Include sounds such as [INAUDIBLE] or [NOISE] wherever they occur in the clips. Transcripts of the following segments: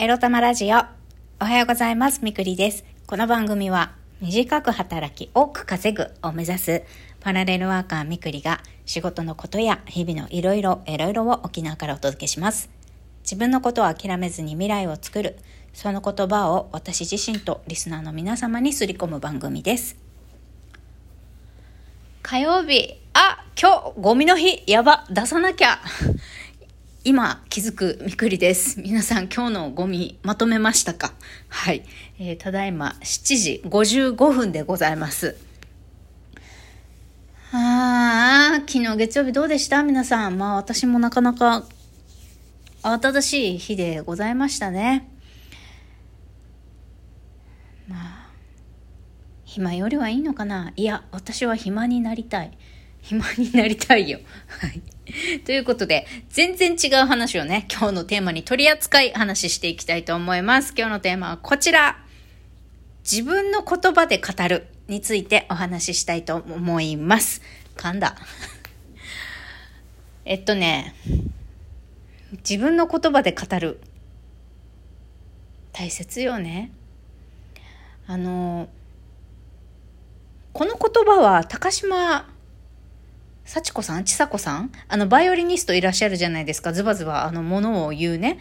エロ玉ラジオ。おはようございます。みくりです。この番組は、短く働き、多く稼ぐを目指す、パラレルワーカーみくりが、仕事のことや日々のいろいろ、いろいろを沖縄からお届けします。自分のことを諦めずに未来を作る、その言葉を私自身とリスナーの皆様にすり込む番組です。火曜日、あ、今日、ゴミの日、やば、出さなきゃ。今気づくみくりです。皆さん今日のゴミまとめましたか？はい、えー、ただいま7時55分でございます。ああ、昨日月曜日どうでした？皆さん。まあ私もなかなか慌ただしい日でございましたね。まあ、暇よりはいいのかな？いや、私は暇になりたい。暇になりたいよ。はい。[LAUGHS] ということで、全然違う話をね、今日のテーマに取り扱い話していきたいと思います。今日のテーマはこちら。自分の言葉で語るについてお話ししたいと思います。噛んだ。[LAUGHS] えっとね、自分の言葉で語る。大切よね。あの、この言葉は高島幸子さん？ちさ子さん？あの、バイオリニストいらっしゃるじゃないですか。ズバズバ、あの、ものを言うね。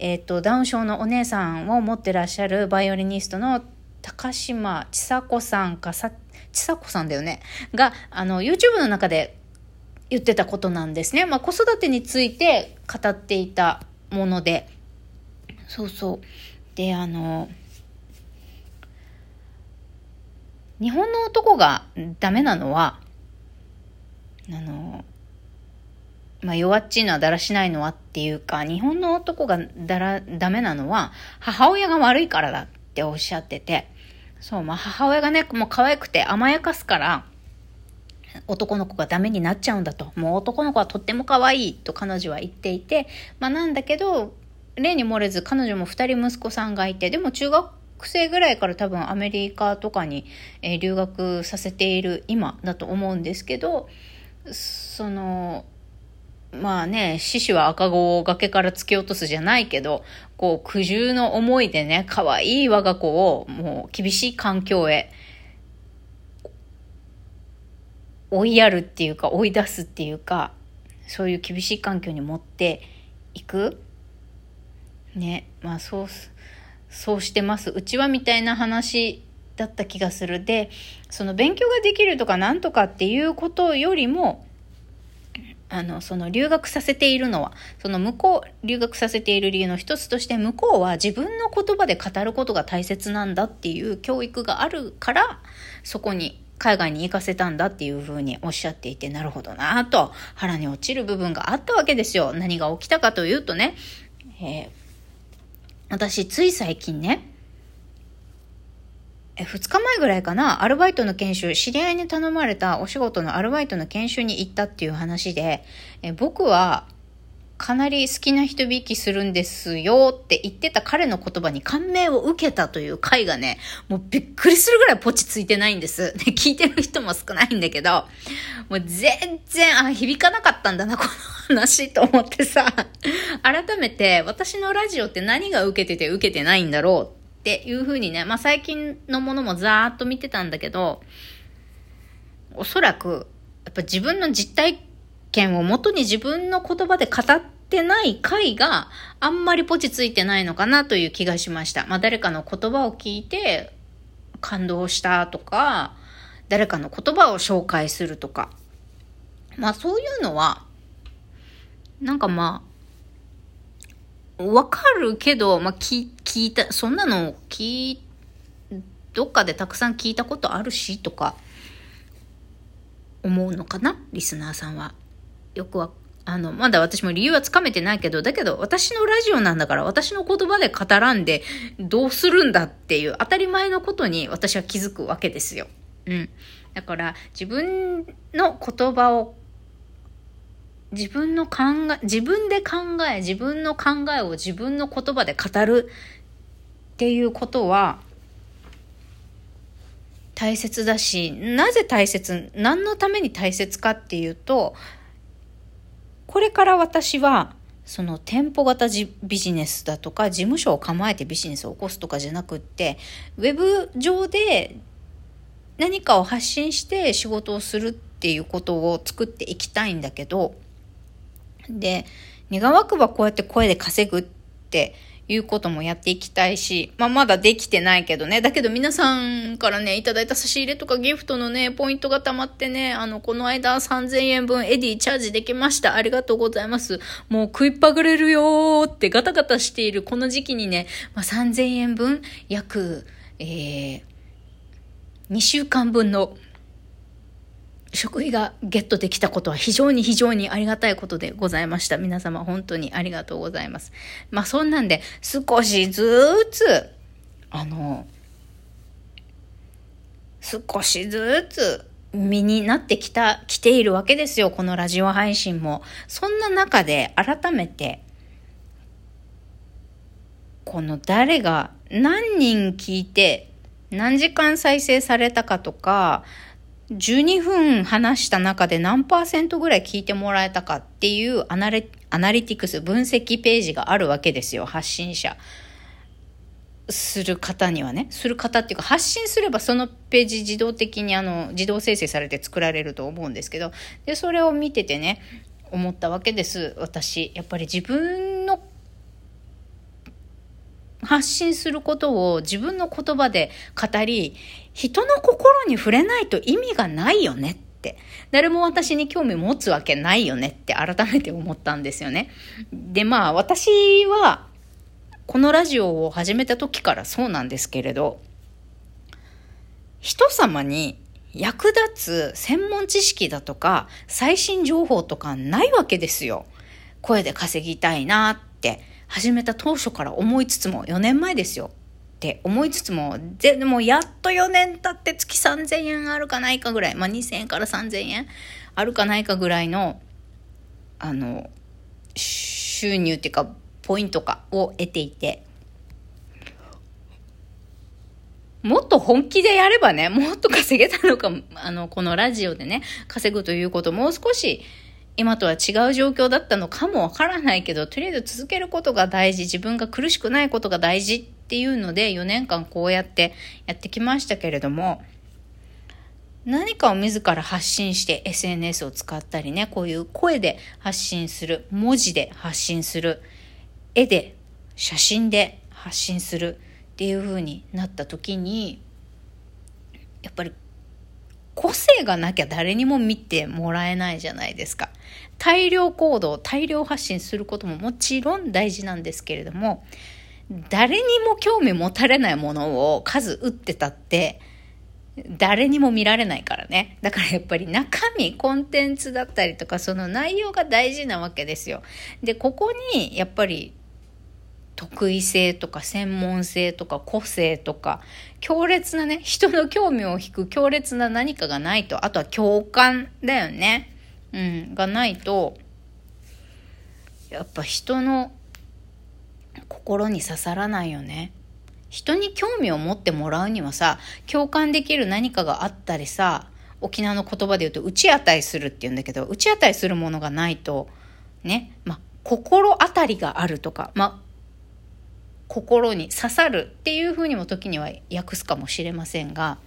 えっ、ー、と、ダウン症のお姉さんを持ってらっしゃるバイオリニストの高島ちさ子さんかさ、ちさ子さんだよね。が、あの、YouTube の中で言ってたことなんですね。まあ、子育てについて語っていたもので。そうそう。で、あの、日本の男がダメなのは、あの、まあ、弱っちいのはだらしないのはっていうか、日本の男がだら、ダメなのは、母親が悪いからだっておっしゃってて、そう、まあ、母親がね、もう可愛くて甘やかすから、男の子がダメになっちゃうんだと。もう男の子はとっても可愛いと彼女は言っていて、まあなんだけど、例に漏れず彼女も二人息子さんがいて、でも中学生ぐらいから多分アメリカとかに、え留学させている今だと思うんですけど、そのまあね獅子は赤子を崖から突き落とすじゃないけどこう苦渋の思いでね可愛い我が子をもう厳しい環境へ追いやるっていうか追い出すっていうかそういう厳しい環境に持っていく。ねまあそうそうしてます。うちはみたいな話だった気がする。で、その勉強ができるとかなんとかっていうことよりも、あの、その留学させているのは、その向こう、留学させている理由の一つとして、向こうは自分の言葉で語ることが大切なんだっていう教育があるから、そこに海外に行かせたんだっていうふうにおっしゃっていて、なるほどなと腹に落ちる部分があったわけですよ。何が起きたかというとね、えー、私つい最近ね、え2日前ぐらいかな、アルバイトの研修、知り合いに頼まれたお仕事のアルバイトの研修に行ったっていう話で、え僕はかなり好きな人引きするんですよって言ってた彼の言葉に感銘を受けたという回がね、もうびっくりするぐらいポチついてないんです。で、[LAUGHS] 聞いてる人も少ないんだけど、もう全然、あ、響かなかったんだな、この話と思ってさ、改めて私のラジオって何が受けてて受けてないんだろうっていう風にね、まあ最近のものもざーっと見てたんだけど、おそらく、やっぱ自分の実体験をもとに自分の言葉で語ってない回があんまりポチついてないのかなという気がしました。まあ誰かの言葉を聞いて感動したとか、誰かの言葉を紹介するとか。まあそういうのは、なんかまあ、わかるけど、まあ、聞いた、そんなの聞どっかでたくさん聞いたことあるし、とか、思うのかな？リスナーさんは。よくは、あの、まだ私も理由はつかめてないけど、だけど私のラジオなんだから私の言葉で語らんでどうするんだっていう当たり前のことに私は気づくわけですよ。うん。だから自分の言葉を自分の考え、自分で考え、自分の考えを自分の言葉で語るっていうことは大切だし、なぜ大切、何のために大切かっていうと、これから私はその店舗型ビジネスだとか事務所を構えてビジネスを起こすとかじゃなくってウェブ上で何かを発信して仕事をするっていうことを作っていきたいんだけどで願わくばこうやって声で稼ぐっていうこともやっていきたいし、まあ、まだできてないけどね。だけど皆さんからね、いただいた差し入れとかギフトのね、ポイントが溜まってね、あの、この間3000円分エディチャージできました。ありがとうございます。もう食いっぱぐれるよーってガタガタしているこの時期にね、まあ、3000円分、約、えー、2週間分の食費がゲットできたことは非常に非常にありがたいことでございました。皆様本当にありがとうございます。まあそんなんで少しずつ、あの、少しずつ身になってきた、来ているわけですよ。このラジオ配信も。そんな中で改めて、この誰が何人聞いて何時間再生されたかとか、12分話した中で何パーセントぐらい聞いてもらえたかっていうアナリアナリティクス、分析ページがあるわけですよ、発信者。する方にはね、する方っていうか発信すればそのページ自動的にあの自動生成されて作られると思うんですけど、で、それを見ててね、思ったわけです。私、やっぱり自分発信することを自分の言葉で語り、人の心に触れないと意味がないよねって。誰も私に興味持つわけないよねって改めて思ったんですよね。で、まあ私は、このラジオを始めた時からそうなんですけれど、人様に役立つ専門知識だとか最新情報とかないわけですよ。声で稼ぎたいなって始めた当初から思いつつも4年前ですよ。って思いつつも、でもやっと4年経って月3000円あるかないかぐらい、まあ2000円から3000円あるかないかぐらいの、あの、収入っていうか、ポイントかを得ていて、もっと本気でやればね、もっと稼げたのか、あの、このラジオでね、稼ぐということもう少し今とは違う状況だったのかもわからないけど、とりあえず続けることが大事、自分が苦しくないことが大事っていうので、4年間こうやってやってきましたけれども、何かを自ら発信して SNS を使ったりね、こういう声で発信する、文字で発信する、絵で、写真で発信するっていう風になった時に、やっぱり個性がなきゃ誰にも見てもらえないじゃないですか。大量行動、大量発信することももちろん大事なんですけれども、誰にも興味持たれないものを数打ってたって、誰にも見られないからね。だからやっぱり中身、コンテンツだったりとか、その内容が大事なわけですよ。で、ここにやっぱり得意性とか専門性とか個性とか強烈なね [LAUGHS] 人の興味を引く強烈な何かがないとあとは共感だよね。うんがないとやっぱ人の心に刺さらないよね。人に興味を持ってもらうにはさ共感できる何かがあったりさ沖縄の言葉で言うと打ち当たりするって言うんだけど打ち当たりするものがないとねまあ心当たりがあるとかまあ心に刺さるっていうふうにも時には訳すかもしれませんが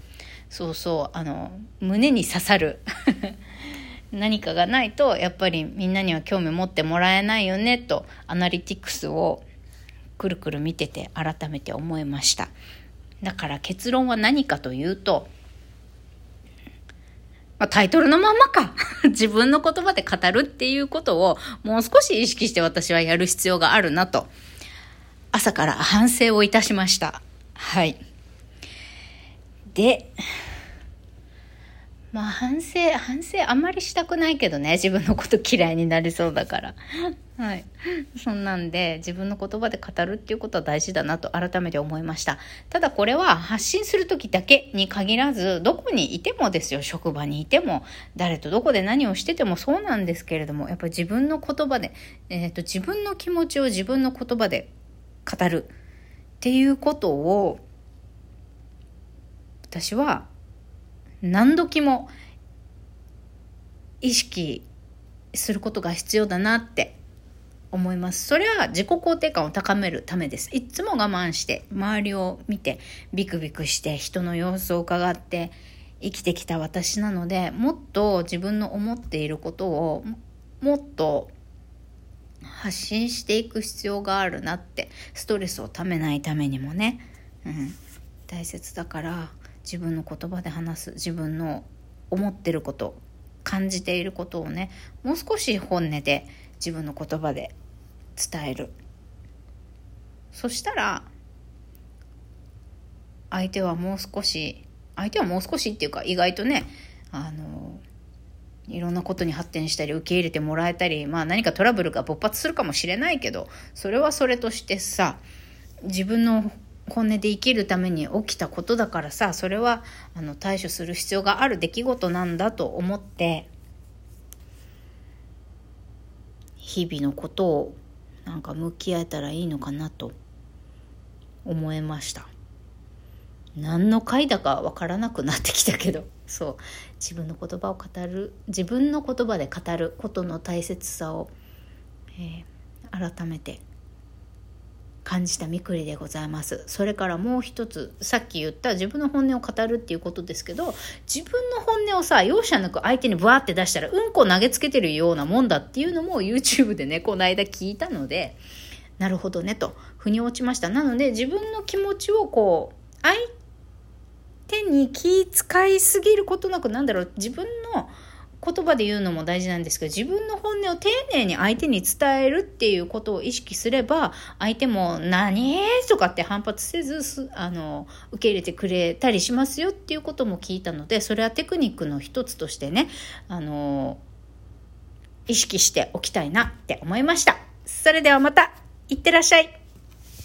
そうそうあの胸に刺さる [LAUGHS] 何かがないとやっぱりみんなには興味持ってもらえないよねとアナリティクスをくるくる見てて改めて思いました。だから結論は何かというと、まあ、タイトルのままか。[LAUGHS] 自分の言葉で語るっていうことをもう少し意識して私はやる必要があるなと。朝から反省をいたしました。はい。で、まあ反省、反省あんまりしたくないけどね、自分のこと嫌いになりそうだから。はい。そんなんで、自分の言葉で語るっていうことは大事だなと改めて思いました。ただこれは発信する時だけに限らず、どこにいてもですよ、職場にいても、誰とどこで何をしててもそうなんですけれども、やっぱり自分の言葉で、えっ、ー、と、自分の気持ちを自分の言葉で語るっていうことを私は何時も意識することが必要だなって思います。それは自己肯定感を高めるためです。いつも我慢して、周りを見て、ビクビクして、人の様子を伺って生きてきた私なので、もっと自分の思っていることを、もっと発信していく必要があるなって、ストレスをためないためにもね、うん、大切だから、自分の言葉で話す、自分の思ってること、感じていることをね、もう少し本音で自分の言葉で伝える。そしたら相手はもう少し相手はもう少しっていうか意外とねあのいろんなことに発展したり受け入れてもらえたりまあ何かトラブルが勃発するかもしれないけどそれはそれとしてさ自分の本音で生きるために起きたことだからさそれはあの対処する必要がある出来事なんだと思って日々のことをなんか向き合えたらいいのかなと思いました。何の回だか分からなくなってきたけど。そう。自分の言葉を語る。自分の言葉で語ることの大切さを、えー、改めて感じたみくりでございます。それからもう一つさっき言った自分の本音を語るっていうことですけど自分の本音をさ容赦なく相手にブワーって出したらうんこ投げつけてるようなもんだっていうのも YouTube でねこの間聞いたのでなるほどねと腑に落ちました。なので自分の気持ちをこう相手に気遣いすぎることなくなんだろう自分の言葉で言うのも大事なんですけど自分の本音を丁寧に相手に伝えるっていうことを意識すれば相手も「何?」とかって反発せずあの受け入れてくれたりしますよっていうことも聞いたのでそれはテクニックの一つとしてねあの意識しておきたいなって思いました。それではまたいってらっしゃい